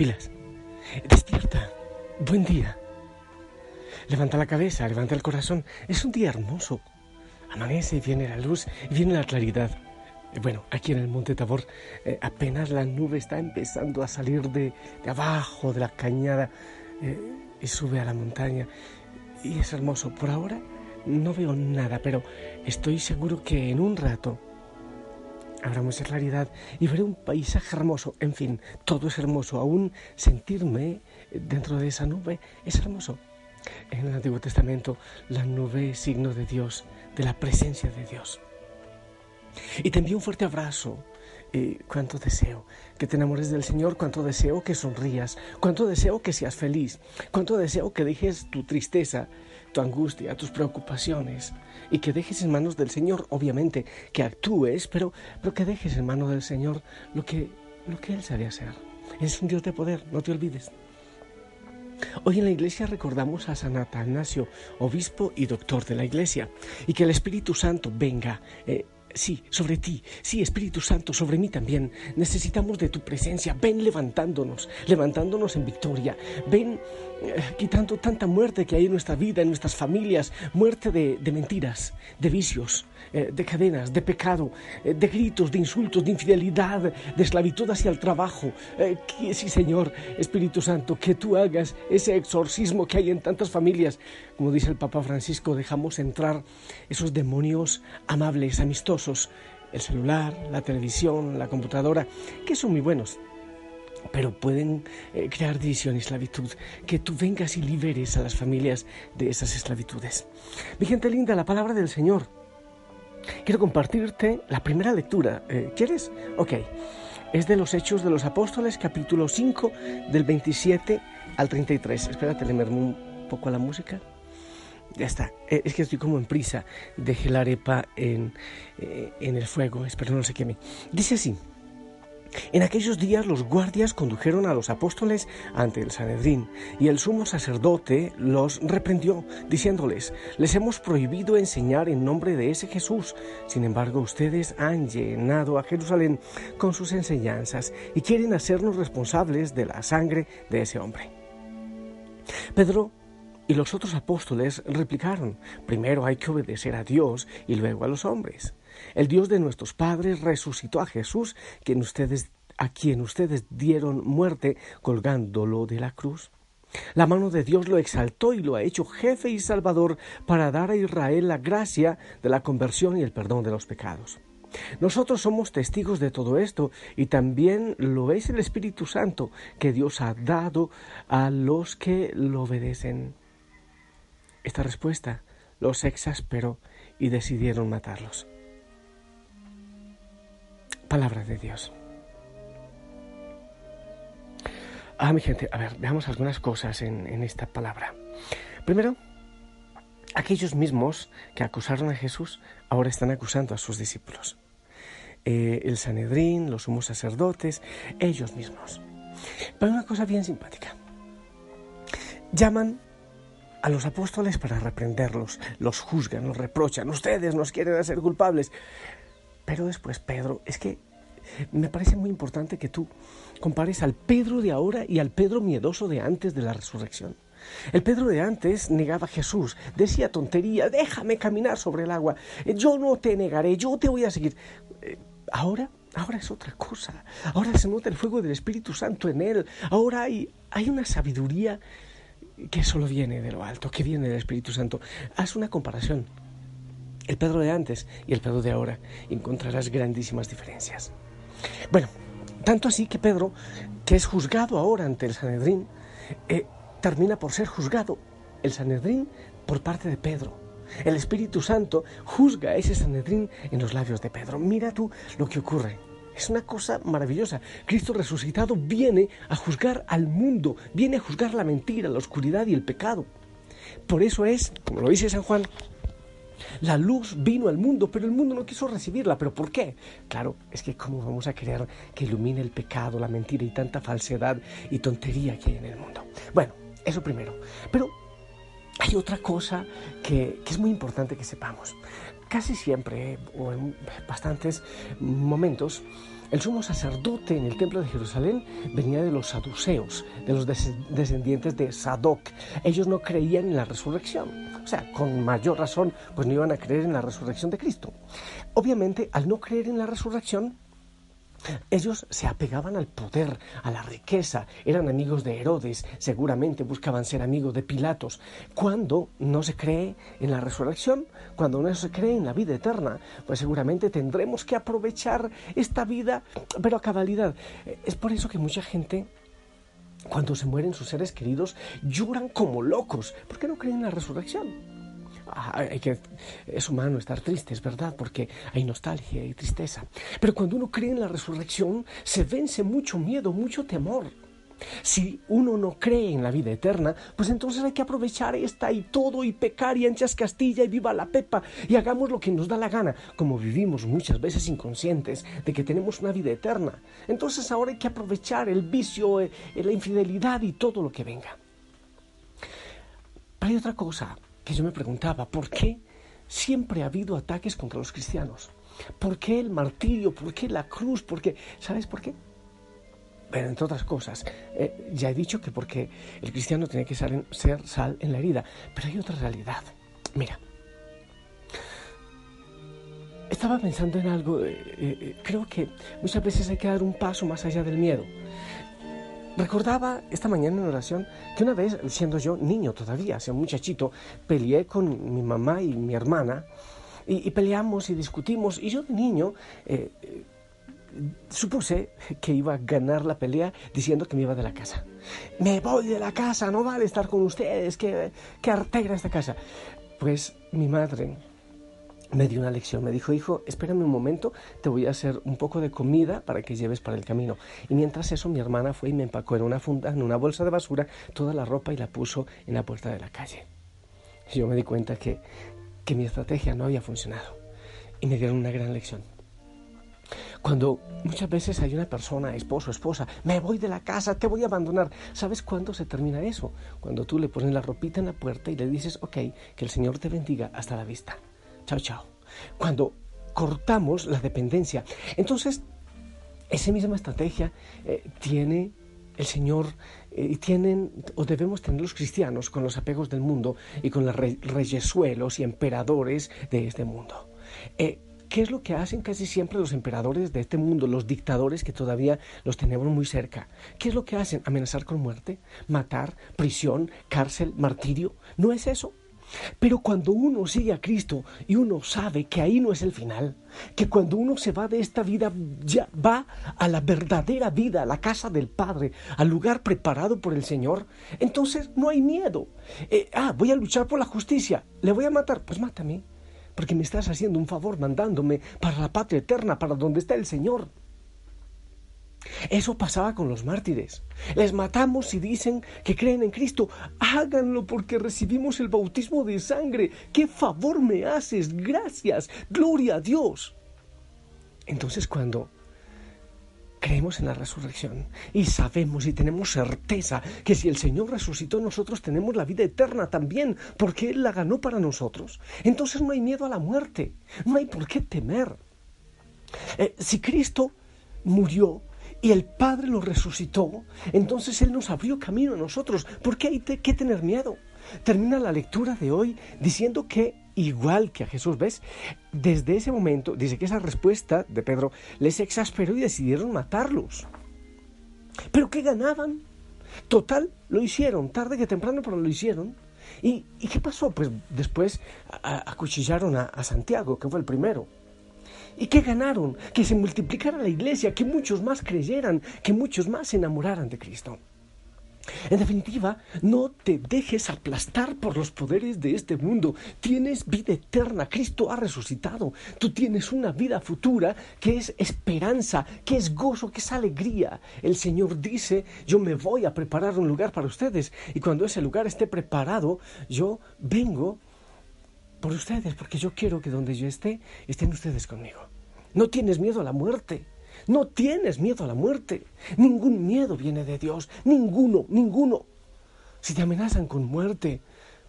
Pilas! ¡Despierta! ¡Buen día! Levanta la cabeza, levanta el corazón. Es un día hermoso. Amanece y viene la luz y viene la claridad. Bueno, aquí en el Monte Tabor eh, apenas la nube está empezando a salir de, de abajo de la cañada eh, y sube a la montaña. Y es hermoso. Por ahora no veo nada, pero estoy seguro que en un rato habrá mucha claridad y veré un paisaje hermoso. En fin, todo es hermoso. Aún sentirme dentro de esa nube es hermoso. En el Antiguo Testamento la nube es signo de Dios, de la presencia de Dios. Y te envío un fuerte abrazo. Eh, cuánto deseo que te enamores del Señor, cuánto deseo que sonrías, cuánto deseo que seas feliz, cuánto deseo que dejes tu tristeza, tu angustia, tus preocupaciones y que dejes en manos del Señor, obviamente, que actúes, pero, pero que dejes en manos del Señor lo que, lo que Él sabe hacer. Es un Dios de poder, no te olvides. Hoy en la iglesia recordamos a San Atanasio, obispo y doctor de la iglesia, y que el Espíritu Santo venga. eh, Sí, sobre ti. Sí, Espíritu Santo, sobre mí también. Necesitamos de tu presencia. Ven levantándonos, levantándonos en victoria. Ven eh, quitando tanta muerte que hay en nuestra vida, en nuestras familias. Muerte de, mentiras, de vicios, eh, de cadenas, de pecado, eh, de gritos, de insultos, de infidelidad, de esclavitud hacia el trabajo. Sí, Señor, Espíritu Santo, que tú hagas ese exorcismo que hay en tantas familias. Como dice el Papa Francisco, dejamos entrar esos demonios amables, amistosos. El celular, la televisión, la computadora, que son muy buenos pero pueden eh, crear división y esclavitud. Que tú vengas y liberes a las familias de esas esclavitudes. Mi gente linda, la palabra del Señor. Quiero compartirte la primera lectura. Eh, ¿Quieres? Ok. Es de los Hechos de los Apóstoles, capítulo 5, del 27 al 33. Espérate, le mermo un poco a la música. Ya está. Eh, Es que estoy como en prisa. Dejé la arepa en, eh, en el fuego. Espero no se queme. Dice así. En aquellos días los guardias condujeron a los apóstoles ante el Sanedrín y el sumo sacerdote los reprendió, diciéndoles, les hemos prohibido enseñar en nombre de ese Jesús. Sin embargo, ustedes han llenado a Jerusalén con sus enseñanzas y quieren hacernos responsables de la sangre de ese hombre. Pedro y los otros apóstoles replicaron, primero hay que obedecer a Dios y luego a los hombres. El Dios de nuestros padres resucitó a Jesús, quien ustedes, a quien ustedes dieron muerte colgándolo de la cruz. La mano de Dios lo exaltó y lo ha hecho jefe y salvador para dar a Israel la gracia de la conversión y el perdón de los pecados. Nosotros somos testigos de todo esto y también lo es el Espíritu Santo que Dios ha dado a los que lo obedecen. Esta respuesta los exasperó y decidieron matarlos. Palabra de Dios. Ah, mi gente, a ver, veamos algunas cosas en, esta palabra. Primero, aquellos mismos que acusaron a Jesús ahora están acusando a sus discípulos. Eh, el Sanedrín, los sumos sacerdotes, ellos mismos. Pero hay una cosa bien simpática. Llaman a los apóstoles para reprenderlos, los juzgan, los reprochan, ustedes nos quieren hacer culpables. Pero después Pedro, es que me parece muy importante que tú compares al Pedro de ahora y al Pedro miedoso de antes de la resurrección. El Pedro de antes negaba a Jesús, decía tontería, déjame caminar sobre el agua, yo no te negaré, yo te voy a seguir. Eh, Ahora, ahora es otra cosa, ahora se nota el fuego del Espíritu Santo en él, ahora hay, hay una sabiduría que solo viene de lo alto, que viene del Espíritu Santo. Haz una comparación. El Pedro de antes y el Pedro de ahora encontrarás grandísimas diferencias. Bueno, tanto así que Pedro, que es juzgado ahora ante el Sanedrín, eh, termina por ser juzgado el Sanedrín por parte de Pedro. El Espíritu Santo juzga a ese Sanedrín en los labios de Pedro. Mira tú lo que ocurre. Es una cosa maravillosa. Cristo resucitado viene a juzgar al mundo, viene a juzgar la mentira, la oscuridad y el pecado. Por eso es, como lo dice San Juan, la luz vino al mundo, pero el mundo no quiso recibirla. ¿Pero por qué? Claro, es que cómo vamos a querer que ilumine el pecado, la mentira y tanta falsedad y tontería que hay en el mundo. Bueno, eso primero. Pero hay otra cosa que, es muy importante que sepamos. Casi siempre, o en bastantes momentos, el sumo sacerdote en el templo de Jerusalén venía de los saduceos, de los descendientes de Sadoc. Ellos no creían en la resurrección. O sea, con mayor razón, pues no iban a creer en la resurrección de Cristo. Obviamente, al no creer en la resurrección, ellos se apegaban al poder, a la riqueza, eran amigos de Herodes, seguramente buscaban ser amigos de Pilatos. Cuando no se cree en la resurrección, cuando no se cree en la vida eterna, pues seguramente tendremos que aprovechar esta vida, pero a cabalidad. Es por eso que mucha gente cuando se mueren sus seres queridos, lloran como locos, porque no creen en la resurrección. Ah, es humano estar triste, es verdad, porque hay nostalgia y tristeza. Pero cuando uno cree en la resurrección, se vence mucho miedo, mucho temor. Si uno no cree en la vida eterna, pues entonces hay que aprovechar esta y todo y pecar y anchas Castilla y viva la pepa y hagamos lo que nos da la gana, como vivimos muchas veces inconscientes de que tenemos una vida eterna. Entonces ahora hay que aprovechar el vicio, eh, la infidelidad y todo lo que venga. Pero hay otra cosa, yo me preguntaba, ¿por qué siempre ha habido ataques contra los cristianos? ¿Por qué el martirio? ¿Por qué la cruz? ¿Por qué? ¿Sabes por qué? Pero entre otras cosas, eh, ya he dicho que porque el cristiano tiene que ser, ser sal en la herida, pero hay otra realidad. Mira, estaba pensando en algo, eh, eh, creo que muchas veces hay que dar un paso más allá del miedo. Recordaba esta mañana en oración que una vez, siendo yo niño todavía, sea un muchachito, peleé con mi mamá y mi hermana y, peleamos y discutimos y yo de niño eh, eh, supuse que iba a ganar la pelea diciendo que me iba de la casa. Me voy de la casa, no vale estar con ustedes, que, que artegra esta casa. Pues mi madre me dio una lección. Me dijo, hijo, espérame un momento, te voy a hacer un poco de comida para que lleves para el camino. Y mientras eso, mi hermana fue y me empacó en una funda, en una bolsa de basura, toda la ropa y la puso en la puerta de la calle. Y yo me di cuenta que, que mi estrategia no había funcionado. Y me dieron una gran lección. Cuando muchas veces hay una persona, esposo, esposa, me voy de la casa, te voy a abandonar. ¿Sabes cuándo se termina eso? Cuando tú le pones la ropita en la puerta y le dices, ok, que el Señor te bendiga, hasta la vista. Chao, chao. Cuando cortamos la dependencia. Entonces, esa misma estrategia eh, tiene el Señor eh, y tienen o debemos tener los cristianos con los apegos del mundo y con los reyesuelos y emperadores de este mundo. Eh, ¿Qué es lo que hacen casi siempre los emperadores de este mundo, los dictadores que todavía los tenemos muy cerca? ¿Qué es lo que hacen? ¿Amenazar con muerte? ¿Matar? ¿Prisión? ¿Cárcel? ¿Martirio? ¿No es eso? Pero cuando uno sigue a Cristo y uno sabe que ahí no es el final, que cuando uno se va de esta vida ya va a la verdadera vida, a la casa del Padre, al lugar preparado por el Señor, entonces no hay miedo. Eh, ah, voy a luchar por la justicia, le voy a matar, pues mátame, porque me estás haciendo un favor mandándome para la patria eterna, para donde está el Señor. Eso pasaba con los mártires. Les matamos y dicen que creen en Cristo. Háganlo porque recibimos el bautismo de sangre. ¡Qué favor me haces! Gracias. Gloria a Dios. Entonces cuando creemos en la resurrección y sabemos y tenemos certeza que si el Señor resucitó nosotros tenemos la vida eterna también porque Él la ganó para nosotros, entonces no hay miedo a la muerte, no hay por qué temer. Eh, si Cristo murió y el Padre lo resucitó, entonces Él nos abrió camino a nosotros. ¿Por qué hay que tener miedo? Termina la lectura de hoy diciendo que, igual que a Jesús, ¿ves? Desde ese momento, dice que esa respuesta de Pedro les exasperó y decidieron matarlos. ¿Pero qué ganaban? Total, lo hicieron, tarde que temprano, pero lo hicieron. ¿Y, qué pasó? Pues después acuchillaron a Santiago, que fue el primero. ¿Y qué ganaron? Que se multiplicara la iglesia, que muchos más creyeran, que muchos más se enamoraran de Cristo. En definitiva, no te dejes aplastar por los poderes de este mundo. Tienes vida eterna. Cristo ha resucitado. Tú tienes una vida futura que es esperanza, que es gozo, que es alegría. El Señor dice, yo me voy a preparar un lugar para ustedes. Y cuando ese lugar esté preparado, yo vengo por ustedes, porque yo quiero que donde yo esté, estén ustedes conmigo. No tienes miedo a la muerte. No tienes miedo a la muerte. Ningún miedo viene de Dios. Ninguno, ninguno. Si te amenazan con muerte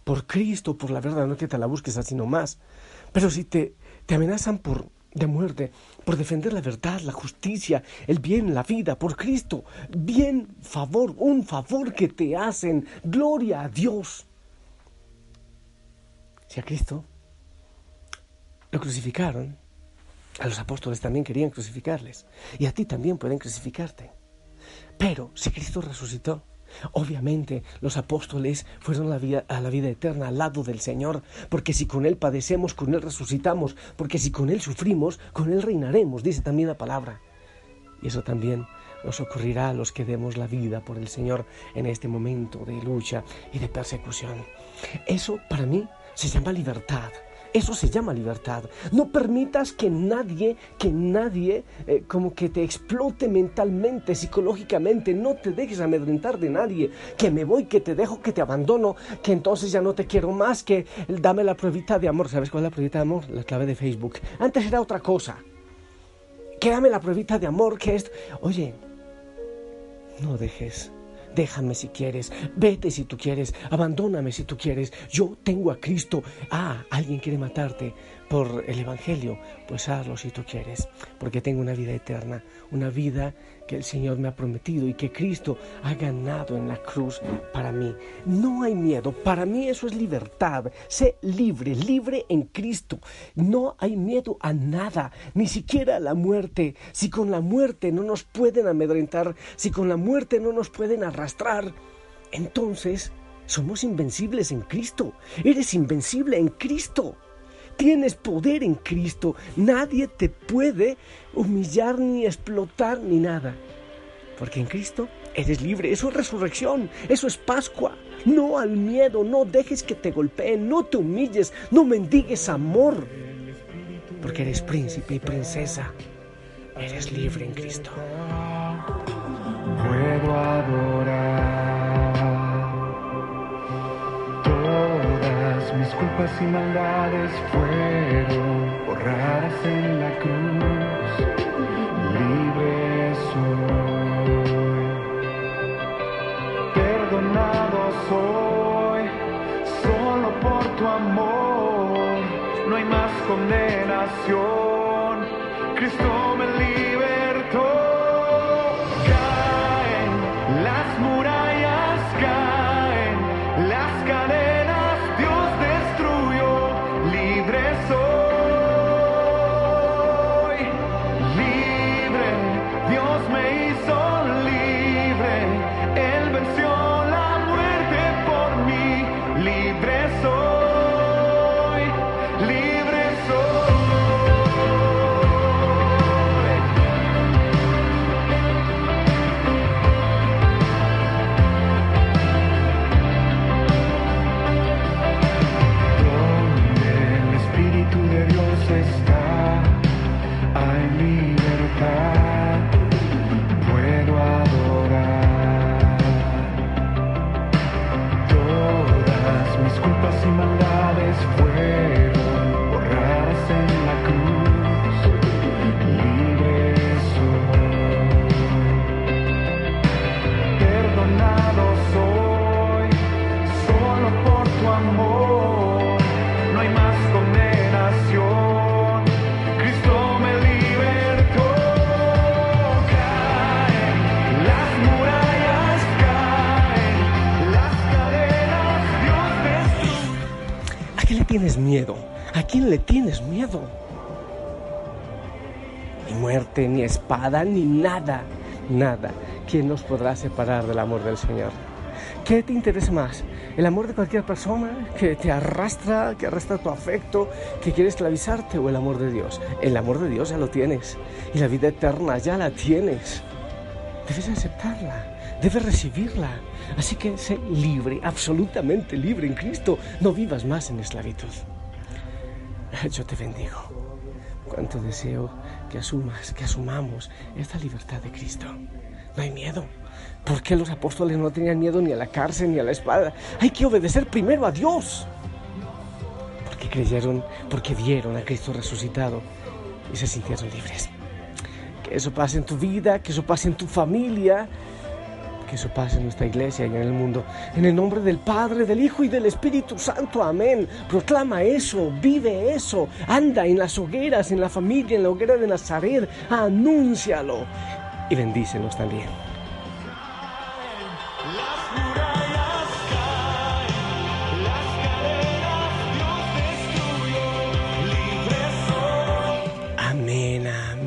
por Cristo, por la verdad, no que te la busques así nomás. Pero si te, te amenazan por de muerte, por defender la verdad, la justicia, el bien, la vida, por Cristo, bien, favor, un favor que te hacen, gloria a Dios. Si a Cristo lo crucificaron, a los apóstoles también querían crucificarles. Y a ti también pueden crucificarte. Pero si Cristo resucitó, obviamente los apóstoles fueron a la, vida, eterna al lado del Señor. Porque si con Él padecemos, con Él resucitamos. Porque si con Él sufrimos, con Él reinaremos, dice también la palabra. Y eso también nos ocurrirá a los que demos la vida por el Señor en este momento de lucha y de persecución. Eso para mí se llama libertad. Eso se llama libertad. No permitas que nadie, que nadie eh, como que te explote mentalmente, psicológicamente. No te dejes amedrentar de nadie. Que me voy, que te dejo, que te abandono, que entonces ya no te quiero más, que dame la pruebita de amor. ¿Sabes cuál es la pruebita de amor? La clave de Facebook. Antes era otra cosa. Que dame la pruebita de amor, que es... Oye, no dejes déjame si quieres, vete si tú quieres, abandóname si tú quieres, yo tengo a Cristo. Ah, alguien quiere matarte por el Evangelio, pues hazlo si tú quieres, porque tengo una vida eterna, una vida que el Señor me ha prometido y que Cristo ha ganado en la cruz para mí. No hay miedo, para mí eso es libertad. Sé libre, libre en Cristo. No hay miedo a nada, ni siquiera a la muerte. Si con la muerte no nos pueden amedrentar, si con la muerte no nos pueden arrastrar, entonces somos invencibles en Cristo. Eres invencible en Cristo. Tienes poder en Cristo. Nadie te puede humillar ni explotar ni nada. Porque en Cristo eres libre. Eso es resurrección. Eso es Pascua. No al miedo. No dejes que te golpeen. No te humilles. No mendigues amor. Porque eres príncipe y princesa. Eres libre en Cristo. Mis culpas y maldades fueron borradas en la cruz. Libre soy, perdonado soy, solo por tu amor. No hay más condenación. Cristo me tienes miedo? ¿A quién le tienes miedo? Ni muerte, ni espada, ni nada, nada. ¿Quién nos podrá separar del amor del Señor? ¿Qué te interesa más? ¿El amor de cualquier persona que te arrastra, que arrastra tu afecto, que quiere esclavizarte o el amor de Dios? El amor de Dios ya lo tienes y la vida eterna ya la tienes. Debes aceptarla, debes recibirla. Así que sé libre, absolutamente libre en Cristo. No vivas más en esclavitud. Yo te bendigo. Cuánto deseo que asumas, que asumamos esta libertad de Cristo. No hay miedo. ¿Por qué los apóstoles no tenían miedo ni a la cárcel ni a la espada? Hay que obedecer primero a Dios. Porque creyeron, porque vieron a Cristo resucitado y se sintieron libres. Que eso pase en tu vida, que eso pase en tu familia, que eso pase en nuestra iglesia y en el mundo. En el nombre del Padre, del Hijo y del Espíritu Santo. Amén. Proclama eso, vive eso. Anda en las hogueras, en la familia, en la hoguera de Nazaret. Anúncialo. Y bendícenos también.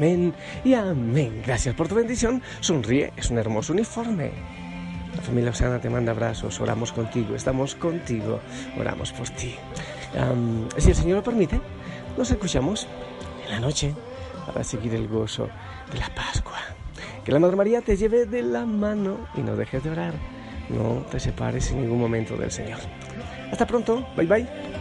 Amén, y amén. Gracias por tu bendición. Sonríe, es un hermoso uniforme. La familia Osana te manda abrazos, oramos contigo, estamos contigo, oramos por ti. Am, si el Señor lo permite, nos escuchamos en la noche para seguir el gozo de la Pascua. Que la Madre María te lleve de la mano y no dejes de orar. No te separes en ningún momento del Señor. Hasta pronto, bye bye.